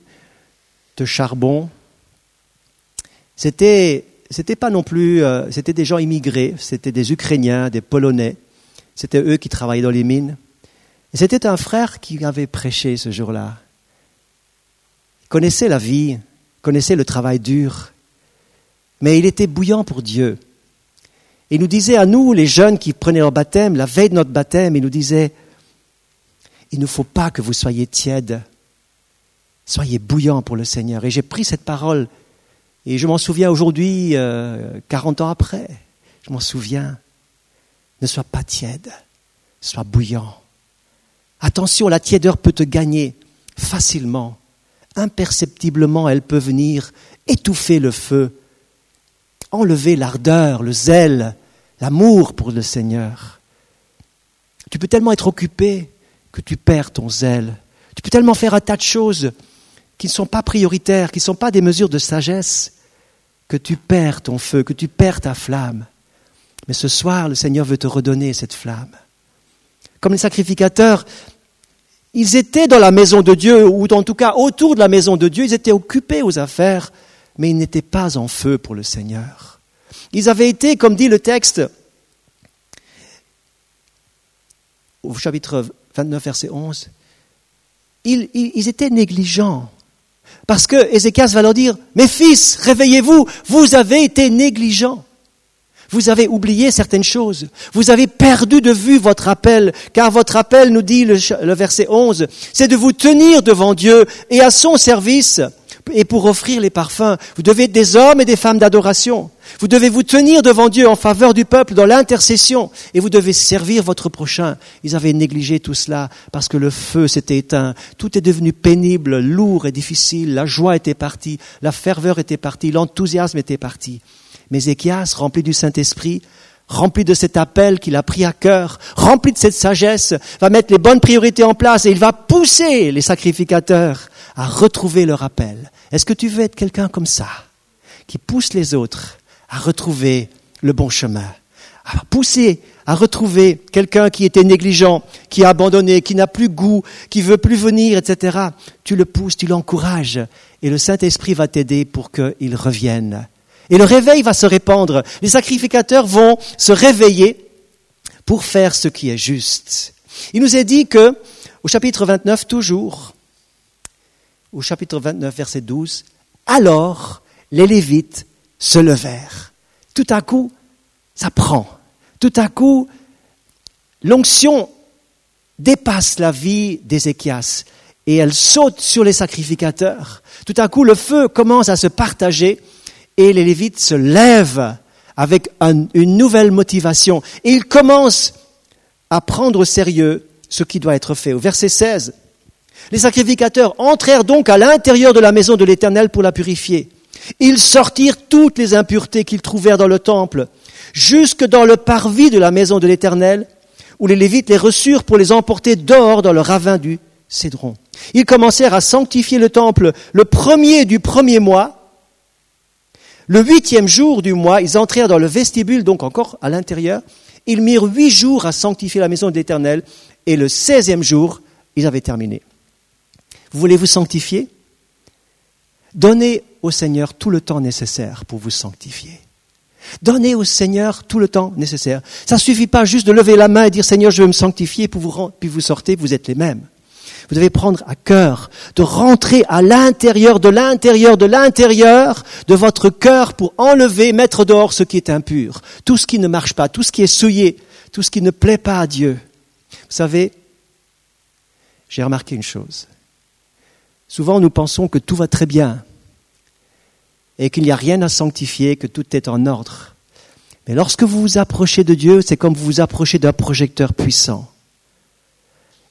de charbon. C'était, c'était pas non plus, euh, c'était des gens immigrés, c'était des Ukrainiens, des Polonais. C'était eux qui travaillaient dans les mines. C'était un frère qui avait prêché ce jour-là. Connaissait la vie, connaissait le travail dur mais il était bouillant pour Dieu. Il nous disait à nous, les jeunes qui prenaient leur baptême, la veille de notre baptême, il nous disait, il ne faut pas que vous soyez tièdes, soyez bouillants pour le Seigneur. Et j'ai pris cette parole, et je m'en souviens aujourd'hui, euh, 40 ans après, je m'en souviens, ne sois pas tiède, sois bouillant. Attention, la tièdeur peut te gagner facilement, imperceptiblement, elle peut venir étouffer le feu enlever l'ardeur, le zèle, l'amour pour le Seigneur. Tu peux tellement être occupé que tu perds ton zèle. Tu peux tellement faire un tas de choses qui ne sont pas prioritaires, qui ne sont pas des mesures de sagesse, que tu perds ton feu, que tu perds ta flamme. Mais ce soir, le Seigneur veut te redonner cette flamme. Comme les sacrificateurs, ils étaient dans la maison de Dieu, ou en tout cas autour de la maison de Dieu, ils étaient occupés aux affaires mais ils n'étaient pas en feu pour le Seigneur. Ils avaient été, comme dit le texte, au chapitre 29, verset 11, ils, étaient négligents. Parce que Ézéchias va leur dire, mes fils, réveillez-vous, vous avez été négligents. Vous avez oublié certaines choses. Vous avez perdu de vue votre appel, car votre appel, nous dit le, le verset 11, c'est de vous tenir devant Dieu et à son service et pour offrir les parfums. Vous devez être des hommes et des femmes d'adoration. Vous devez vous tenir devant Dieu en faveur du peuple dans l'intercession et vous devez servir votre prochain. Ils avaient négligé tout cela parce que le feu s'était éteint. Tout est devenu pénible, lourd et difficile. La joie était partie, la ferveur était partie, l'enthousiasme était parti. Mais Ézéchias, rempli du Saint-Esprit, rempli de cet appel qu'il a pris à cœur, rempli de cette sagesse, va mettre les bonnes priorités en place et il va pousser les sacrificateurs à retrouver leur appel. Est-ce que tu veux être quelqu'un comme ça, qui pousse les autres à retrouver le bon chemin, à pousser à retrouver quelqu'un qui était négligent, qui a abandonné, qui n'a plus goût, qui veut plus venir, etc. Tu le pousses, tu l'encourages, et le Saint-Esprit va t'aider pour qu'il revienne. Et le réveil va se répandre. Les sacrificateurs vont se réveiller pour faire ce qui est juste. Il nous est dit que, au chapitre 29 toujours, au chapitre 29, verset 12, alors les Lévites se levèrent. Tout à coup, ça prend. Tout à coup, l'onction dépasse la vie d'Ézéchias et elle saute sur les sacrificateurs. Tout à coup, le feu commence à se partager et les Lévites se lèvent avec une nouvelle motivation et ils commencent à prendre au sérieux ce qui doit être fait. Au verset 16, les sacrificateurs entrèrent donc à l'intérieur de la maison de l'Éternel pour la purifier. Ils sortirent toutes les impuretés qu'ils trouvèrent dans le temple, jusque dans le parvis de la maison de l'Éternel, où les Lévites les reçurent pour les emporter dehors dans le ravin du Cédron. Ils commencèrent à sanctifier le temple le premier du premier mois. Le huitième jour du mois, ils entrèrent dans le vestibule, donc encore à l'intérieur. Ils mirent huit jours à sanctifier la maison de l'Éternel, et le seizième jour, ils avaient terminé. Vous voulez vous sanctifier? Donnez au Seigneur tout le temps nécessaire pour vous sanctifier. Donnez au Seigneur tout le temps nécessaire. Ça ne suffit pas juste de lever la main et dire Seigneur, je veux me sanctifier, puis vous, puis vous sortez, vous êtes les mêmes. Vous devez prendre à cœur de rentrer à l'intérieur, de l'intérieur, de l'intérieur de votre cœur pour enlever, mettre dehors ce qui est impur, tout ce qui ne marche pas, tout ce qui est souillé, tout ce qui ne plaît pas à Dieu. Vous savez, j'ai remarqué une chose. Souvent, nous pensons que tout va très bien et qu'il n'y a rien à sanctifier, que tout est en ordre. Mais lorsque vous vous approchez de Dieu, c'est comme vous vous approchez d'un projecteur puissant.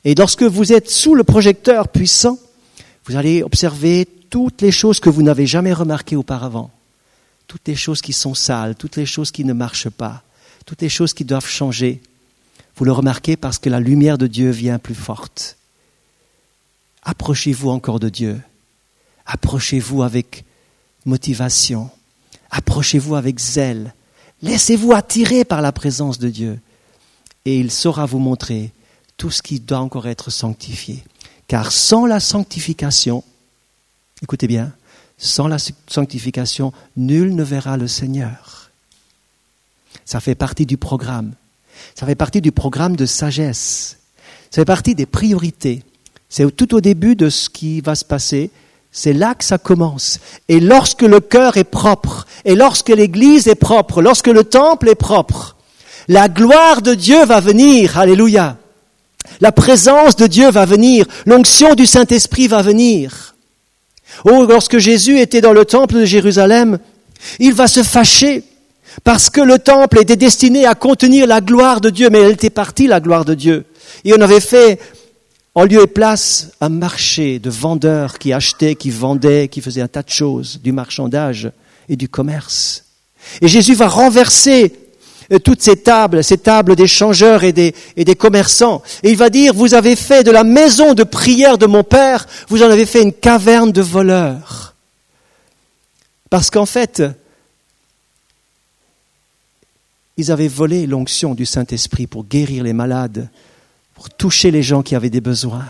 Et lorsque vous êtes sous le projecteur puissant, vous allez observer toutes les choses que vous n'avez jamais remarquées auparavant. Toutes les choses qui sont sales, toutes les choses qui ne marchent pas, toutes les choses qui doivent changer. Vous le remarquez parce que la lumière de Dieu vient plus forte. Approchez-vous encore de Dieu. Approchez-vous avec motivation. Approchez-vous avec zèle. Laissez-vous attirer par la présence de Dieu. Et il saura vous montrer tout ce qui doit encore être sanctifié. Car sans la sanctification, écoutez bien, sans la sanctification, nul ne verra le Seigneur. Ça fait partie du programme. Ça fait partie du programme de sagesse. Ça fait partie des priorités. C'est tout au début de ce qui va se passer. C'est là que ça commence. Et lorsque le cœur est propre, et lorsque l'église est propre, lorsque le temple est propre, la gloire de Dieu va venir. Alléluia. La présence de Dieu va venir. L'onction du Saint-Esprit va venir. Oh, lorsque Jésus était dans le temple de Jérusalem, il va se fâcher parce que le temple était destiné à contenir la gloire de Dieu, mais elle était partie, la gloire de Dieu. Et on avait fait en lieu et place un marché de vendeurs qui achetaient, qui vendaient, qui faisaient un tas de choses, du marchandage et du commerce. Et Jésus va renverser euh, toutes ces tables, ces tables des changeurs et des, et des commerçants. Et il va dire, vous avez fait de la maison de prière de mon Père, vous en avez fait une caverne de voleurs. Parce qu'en fait, ils avaient volé l'onction du Saint-Esprit pour guérir les malades, toucher les gens qui avaient des besoins.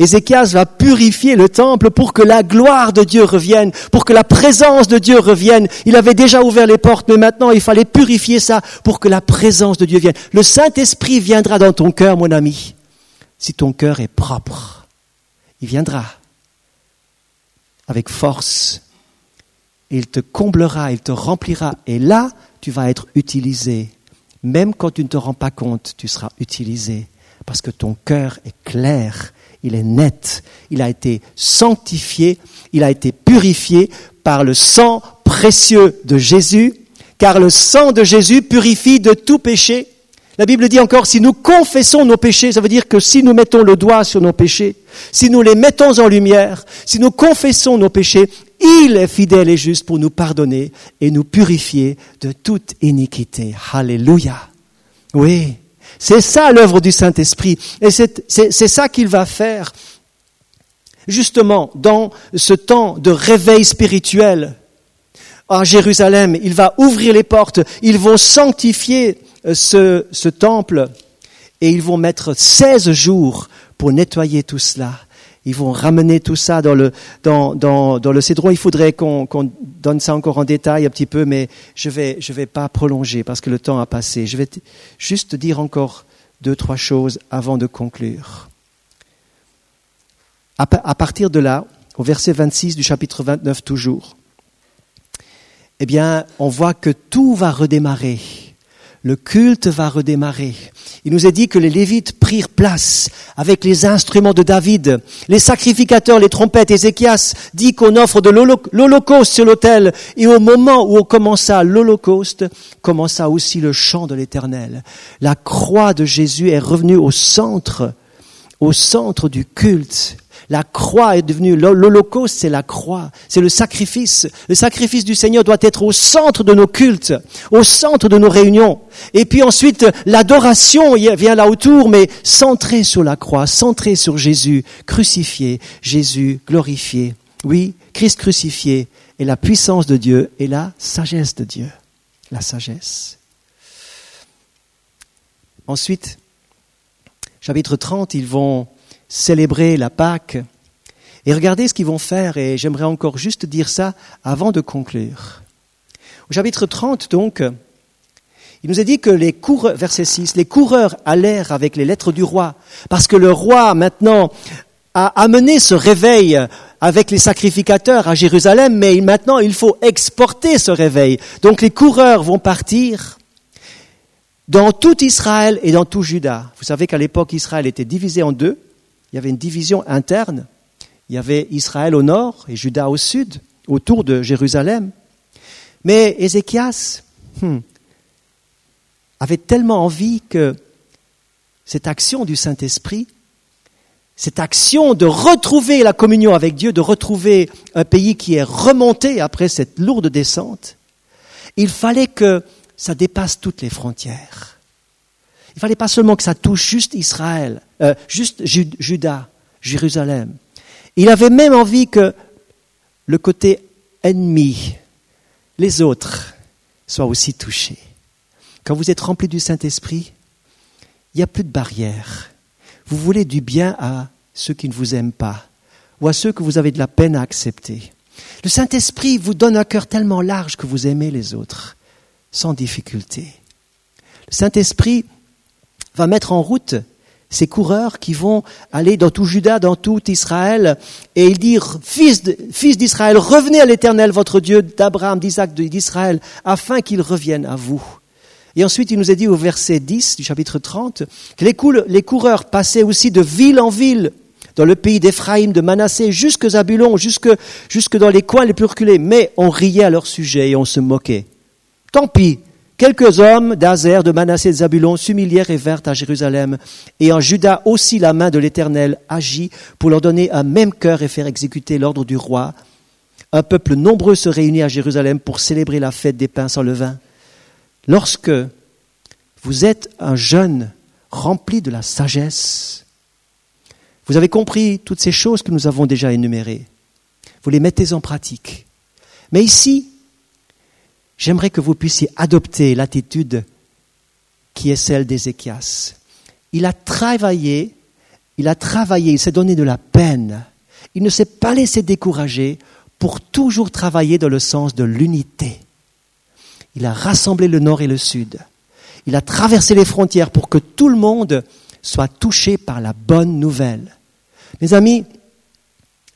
Ézéchias va purifier le temple pour que la gloire de Dieu revienne, pour que la présence de Dieu revienne. Il avait déjà ouvert les portes, mais maintenant il fallait purifier ça pour que la présence de Dieu vienne. Le Saint-Esprit viendra dans ton cœur, mon ami, si ton cœur est propre. Il viendra avec force. Il te comblera, il te remplira. Et là, tu vas être utilisé. Même quand tu ne te rends pas compte, tu seras utilisé parce que ton cœur est clair, il est net. Il a été sanctifié, il a été purifié par le sang précieux de Jésus, car le sang de Jésus purifie de tout péché. La Bible dit encore, si nous confessons nos péchés, ça veut dire que si nous mettons le doigt sur nos péchés, si nous les mettons en lumière, si nous confessons nos péchés, il est fidèle et juste pour nous pardonner et nous purifier de toute iniquité. Alléluia. Oui, c'est ça l'œuvre du Saint-Esprit. Et c'est ça qu'il va faire justement dans ce temps de réveil spirituel à Jérusalem. Il va ouvrir les portes, ils vont sanctifier euh, ce, ce temple et ils vont mettre 16 jours pour nettoyer tout cela. Ils vont ramener tout ça dans le, dans, dans. Il faudrait qu'on donne ça encore en détail un petit peu, mais je ne vais pas prolonger parce que le temps a passé. Je vais juste dire encore deux, trois choses avant de conclure. À, à partir de là, au verset 26 du chapitre 29 toujours, eh bien, on voit que tout va redémarrer le culte va redémarrer. Il nous est dit que les Lévites prirent place avec les instruments de David. Les sacrificateurs, les trompettes, Ézéchias dit qu'on offre de l'holocauste sur l'autel. Et au moment où on commença l'holocauste, commença aussi le chant de l'éternel. La croix de Jésus est revenue au centre, au centre du culte. La croix est devenue, l'Holocauste, c'est la croix, c'est le sacrifice. Le sacrifice du Seigneur doit être au centre de nos cultes, au centre de nos réunions. Et puis ensuite, l'adoration vient là autour, mais centrée sur la croix, centrée sur Jésus, crucifié, Jésus glorifié. Oui, Christ crucifié et la puissance de Dieu et la sagesse de Dieu. La sagesse. Ensuite, chapitre 30, ils vont célébrer la Pâque. Et regardez ce qu'ils vont faire, et j'aimerais encore juste dire ça avant de conclure. Au chapitre 30, donc, il nous est dit que les coureurs, verset 6, les coureurs allèrent avec les lettres du roi, parce que le roi, maintenant, a amené ce réveil avec les sacrificateurs à Jérusalem, mais maintenant il faut exporter ce réveil. Donc les coureurs vont partir dans tout Israël et dans tout Juda. Vous savez qu'à l'époque, Israël était divisé en deux il y avait une division interne. Il y avait Israël au nord et Juda au sud, autour de Jérusalem. Mais Ézéchias hmm, avait tellement envie que cette action du Saint-Esprit, cette action de retrouver la communion avec Dieu, de retrouver un pays qui est remonté après cette lourde descente, il fallait que ça dépasse toutes les frontières. Il ne fallait pas seulement que ça touche juste Israël, euh, juste Juda, Jérusalem. Il avait même envie que le côté ennemi, les autres, soient aussi touchés. Quand vous êtes rempli du Saint-Esprit, il n'y a plus de barrière. Vous voulez du bien à ceux qui ne vous aiment pas ou à ceux que vous avez de la peine à accepter. Le Saint-Esprit vous donne un cœur tellement large que vous aimez les autres sans difficulté. Le Saint-Esprit va mettre en route ces coureurs qui vont aller dans tout Juda, dans tout Israël, et il dit, fils d'Israël, revenez à l'Éternel, votre Dieu d'Abraham, d'Isaac, d'Israël, afin qu'il revienne à vous. Et ensuite, il nous est dit au verset 10 du chapitre 30 que les coureurs passaient aussi de ville en ville, dans le pays d'Éphraïm, de Manassé, jusque Zabulon, jusque, jusque dans les coins les plus reculés. Mais on riait à leur sujet et on se moquait. Tant pis, Quelques hommes d'Azer, de Manassé et de Zabulon s'humilièrent et vinrent à Jérusalem. Et en Juda aussi la main de l'Éternel agit pour leur donner un même cœur et faire exécuter l'ordre du roi. Un peuple nombreux se réunit à Jérusalem pour célébrer la fête des pains sans levain. Lorsque vous êtes un jeune rempli de la sagesse, vous avez compris toutes ces choses que nous avons déjà énumérées. Vous les mettez en pratique. Mais ici, j'aimerais que vous puissiez adopter l'attitude qui est celle d'Ézéchias. Il a travaillé, il a travaillé, il s'est donné de la peine. Il ne s'est pas laissé décourager pour toujours travailler dans le sens de l'unité. Il a rassemblé le nord et le sud. Il a traversé les frontières pour que tout le monde soit touché par la bonne nouvelle. Mes amis,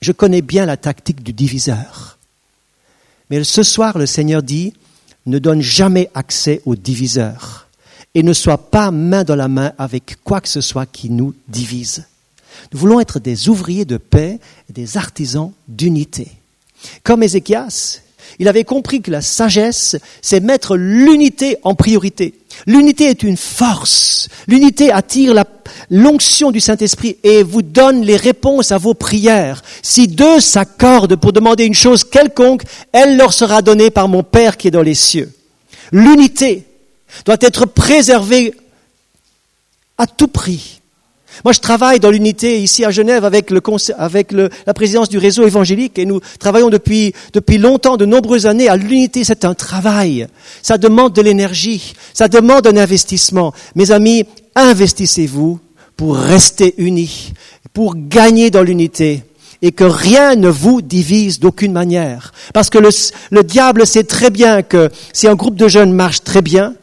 je connais bien la tactique du diviseur. Mais ce soir, le Seigneur dit, ne donne jamais accès aux diviseurs et ne soit pas main dans la main avec quoi que ce soit qui nous divise. Nous voulons être des ouvriers de paix des artisans d'unité. Comme Ézéchias, il avait compris que la sagesse, c'est mettre l'unité en priorité. L'unité est une force. L'unité attire l'onction du Saint-Esprit et vous donne les réponses à vos prières. Si deux s'accordent pour demander une chose quelconque, elle leur sera donnée par mon Père qui est dans les cieux. L'unité doit être préservée à tout prix. Moi, je travaille dans l'unité ici à Genève avec, la présidence du réseau évangélique et nous travaillons depuis, depuis longtemps, de nombreuses années à l'unité. C'est un travail. Ça demande de l'énergie. Ça demande un investissement. Mes amis, investissez-vous pour rester unis, pour gagner dans l'unité et que rien ne vous divise d'aucune manière. Parce que le diable sait très bien que si un groupe de jeunes marche très bien,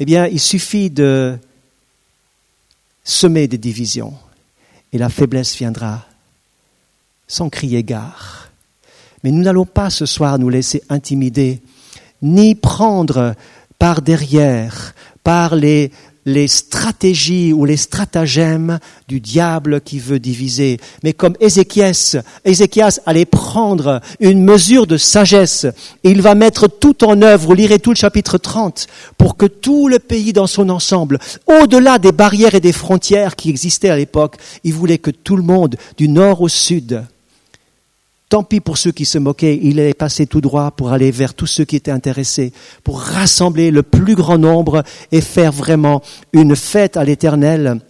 eh bien, il suffit de semer des divisions et la faiblesse viendra sans crier gare. Mais nous n'allons pas ce soir nous laisser intimider, ni prendre par derrière, par les les stratégies ou les stratagèmes du diable qui veut diviser. Mais comme Ézéchias, Ézéchias allait prendre une mesure de sagesse et il va mettre tout en œuvre, vous lirez tout le chapitre 30, pour que tout le pays dans son ensemble, au-delà des barrières et des frontières qui existaient à l'époque, il voulait que tout le monde, du nord au sud, Tant pis pour ceux qui se moquaient, il est passé tout droit pour aller vers tous ceux qui étaient intéressés, pour rassembler le plus grand nombre et faire vraiment une fête à l'Éternel.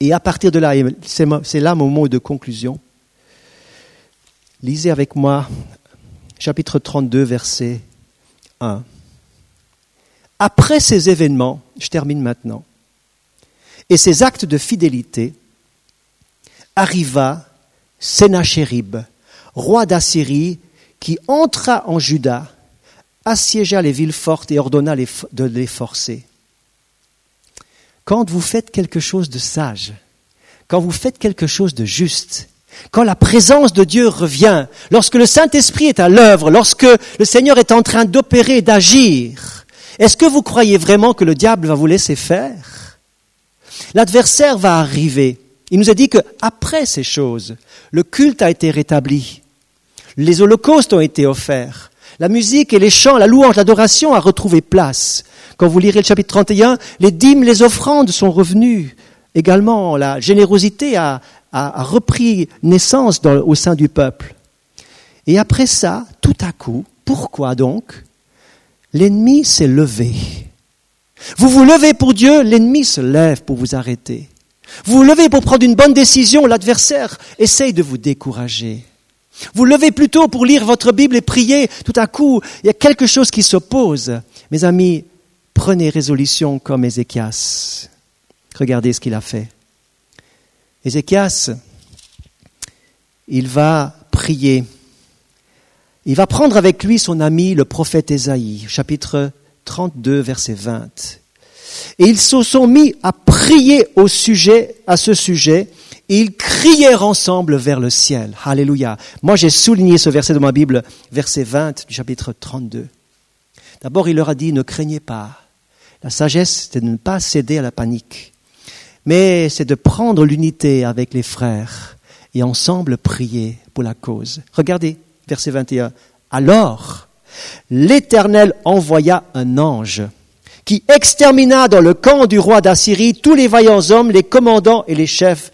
Et à partir de là, c'est là mon mot de conclusion. Lisez avec moi chapitre 32, verset 1. Après ces événements, je termine maintenant, et ces actes de fidélité, arriva Sénachérib, roi d'Assyrie, qui entra en Juda, assiégea les villes fortes et ordonna de les forcer. Quand vous faites quelque chose de sage, quand vous faites quelque chose de juste, quand la présence de Dieu revient, lorsque le Saint-Esprit est à l'œuvre, lorsque le Seigneur est en train d'opérer, d'agir, est-ce que vous croyez vraiment que le diable va vous laisser faire? L'adversaire va arriver. Il nous a dit que après ces choses, le culte a été rétabli. Les holocaustes ont été offerts. La musique et les chants, la louange, l'adoration a retrouvé place. Quand vous lirez le chapitre 31, les dîmes, les offrandes sont revenues. Également, la générosité a, repris naissance au sein du peuple. Et après ça, tout à coup, pourquoi donc L'ennemi s'est levé? Vous vous levez pour Dieu, l'ennemi se lève pour vous arrêter. Vous vous levez pour prendre une bonne décision, l'adversaire essaye de vous décourager. Vous levez plutôt pour lire votre Bible et prier. Tout à coup, il y a quelque chose qui s'oppose. Mes amis, prenez résolution comme Ézéchias. Regardez ce qu'il a fait. Ézéchias, il va prier. Il va prendre avec lui son ami le prophète Ésaïe, chapitre 32, verset 20. Et ils se sont mis à prier au sujet, à ce sujet, ils crièrent ensemble vers le ciel. Alléluia. Moi, j'ai souligné ce verset de ma Bible, verset 20 du chapitre 32. D'abord, il leur a dit, ne craignez pas. La sagesse, c'est de ne pas céder à la panique, mais c'est de prendre l'unité avec les frères et ensemble prier pour la cause. Regardez, verset 21. Alors, l'Éternel envoya un ange qui extermina dans le camp du roi d'Assyrie tous les vaillants hommes, les commandants et les chefs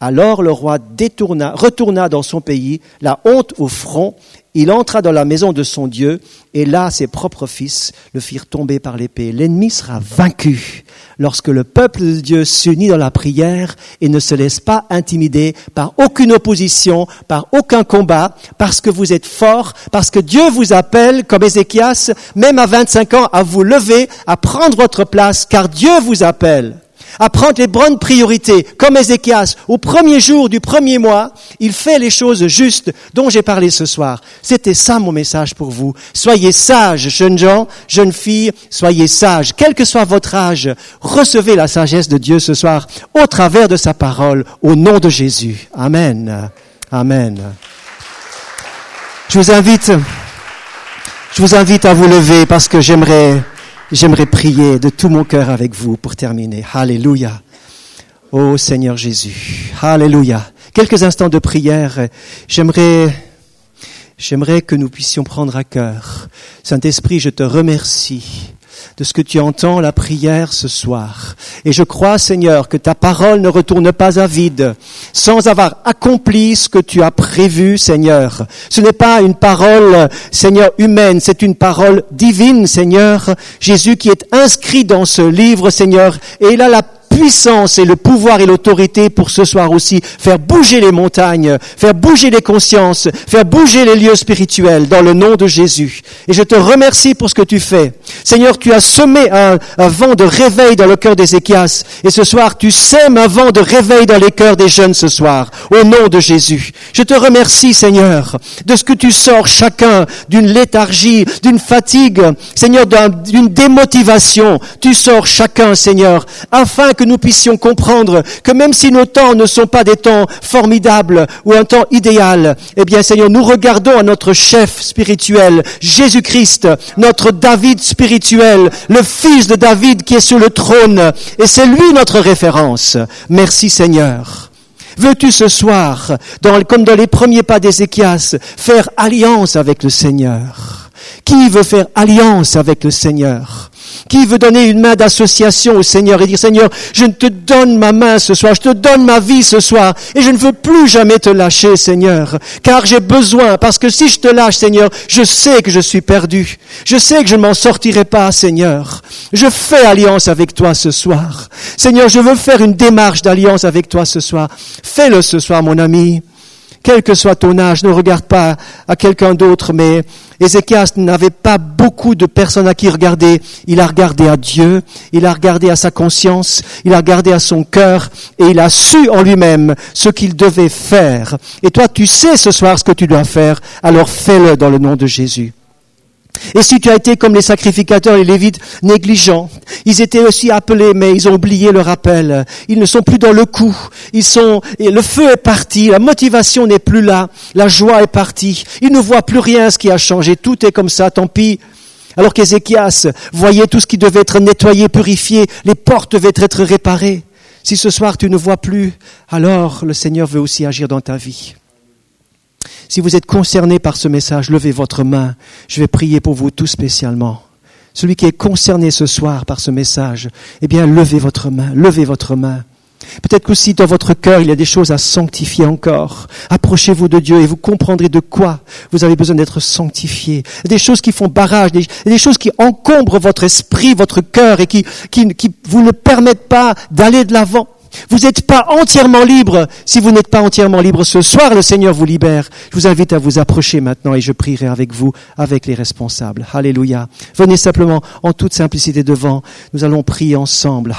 alors le roi détourna, retourna dans son pays, la honte au front, il entra dans la maison de son Dieu, et là ses propres fils le firent tomber par l'épée. L'ennemi sera vaincu. Lorsque le peuple de Dieu s'unit dans la prière et ne se laisse pas intimider par aucune opposition, par aucun combat, parce que vous êtes fort, parce que Dieu vous appelle, comme Ézéchias, même à 25 ans, à vous lever, à prendre votre place, car Dieu vous appelle à prendre les bonnes priorités, comme Ézéchias, au premier jour du premier mois, il fait les choses justes dont j'ai parlé ce soir. C'était ça mon message pour vous. Soyez sages, jeunes gens, jeunes filles, soyez sages. Quel que soit votre âge, recevez la sagesse de Dieu ce soir au travers de sa parole, au nom de Jésus. Amen. Amen. Je vous invite, je vous invite à vous lever parce que j'aimerais J'aimerais prier de tout mon cœur avec vous pour terminer. Alléluia. Ô Seigneur Jésus. Alléluia. Quelques instants de prière. J'aimerais, j'aimerais que nous puissions prendre à cœur. Saint-Esprit, je te remercie de ce que tu entends la prière ce soir. Et je crois, Seigneur, que ta parole ne retourne pas à vide sans avoir accompli ce que tu as prévu, Seigneur. Ce n'est pas une parole, Seigneur, humaine, c'est une parole divine, Seigneur. Jésus qui est inscrit dans ce livre, Seigneur, et il a la puissance et le pouvoir et l'autorité pour ce soir aussi faire bouger les montagnes, faire bouger les consciences, faire bouger les lieux spirituels dans le nom de Jésus. Et je te remercie pour ce que tu fais. Seigneur, tu as semé un, vent de réveil dans le cœur d'Ézéchias. Et ce soir, tu sèmes un vent de réveil dans les cœurs des jeunes ce soir, au nom de Jésus. Je te remercie, Seigneur, de ce que tu sors chacun d'une léthargie, d'une fatigue, Seigneur, d'une démotivation. Tu sors chacun, Seigneur, afin que nous puissions comprendre que même si nos temps ne sont pas des temps formidables ou un temps idéal, eh bien Seigneur, nous regardons à notre chef spirituel, Jésus-Christ, notre David spirituel, le fils de David qui est sur le trône, et c'est lui notre référence. Merci Seigneur. Veux-tu ce soir, comme dans les premiers pas d'Ézéchias, faire alliance avec le Seigneur? Qui veut faire alliance avec le Seigneur? Qui veut donner une main d'association au Seigneur et dire Seigneur, je te donne ma main ce soir, je te donne ma vie ce soir et je ne veux plus jamais te lâcher Seigneur, car j'ai besoin, parce que si je te lâche Seigneur, je sais que je suis perdu, je sais que je ne m'en sortirai pas Seigneur. Je fais alliance avec toi ce soir. Seigneur, je veux faire une démarche d'alliance avec toi ce soir. Fais-le ce soir mon ami quel que soit ton âge, ne regarde pas à quelqu'un d'autre, mais Ézéchias n'avait pas beaucoup de personnes à qui regarder. Il a regardé à Dieu, il a regardé à sa conscience, il a regardé à son cœur, et il a su en lui-même ce qu'il devait faire. Et toi, tu sais ce soir ce que tu dois faire, alors fais-le dans le nom de Jésus. Et si tu as été comme les sacrificateurs et les lévites négligents, ils étaient aussi appelés, mais ils ont oublié le rappel. Ils ne sont plus dans le coup. Ils sont, le feu est parti, la motivation n'est plus là, la joie est partie. Ils ne voient plus rien, ce qui a changé. Tout est comme ça, tant pis. Alors qu'Ézéchias voyait tout ce qui devait être nettoyé, purifié, les portes devaient être réparées. Si ce soir tu ne vois plus, alors le Seigneur veut aussi agir dans ta vie. Si vous êtes concerné par ce message, levez votre main. Je vais prier pour vous tout spécialement. Celui qui est concerné ce soir par ce message, eh bien, levez votre main, levez votre main. Peut-être qu'aussi dans votre cœur, il y a des choses à sanctifier encore. Approchez-vous de Dieu et vous comprendrez de quoi vous avez besoin d'être sanctifié. Des choses qui font barrage, des, choses qui encombrent votre esprit, votre cœur et qui, qui, qui vous ne permettent pas d'aller de l'avant. Vous n'êtes pas entièrement libre. Si vous n'êtes pas entièrement libre ce soir, le Seigneur vous libère. Je vous invite à vous approcher maintenant et je prierai avec vous, avec les responsables. Alléluia. Venez simplement en toute simplicité devant. Nous allons prier ensemble.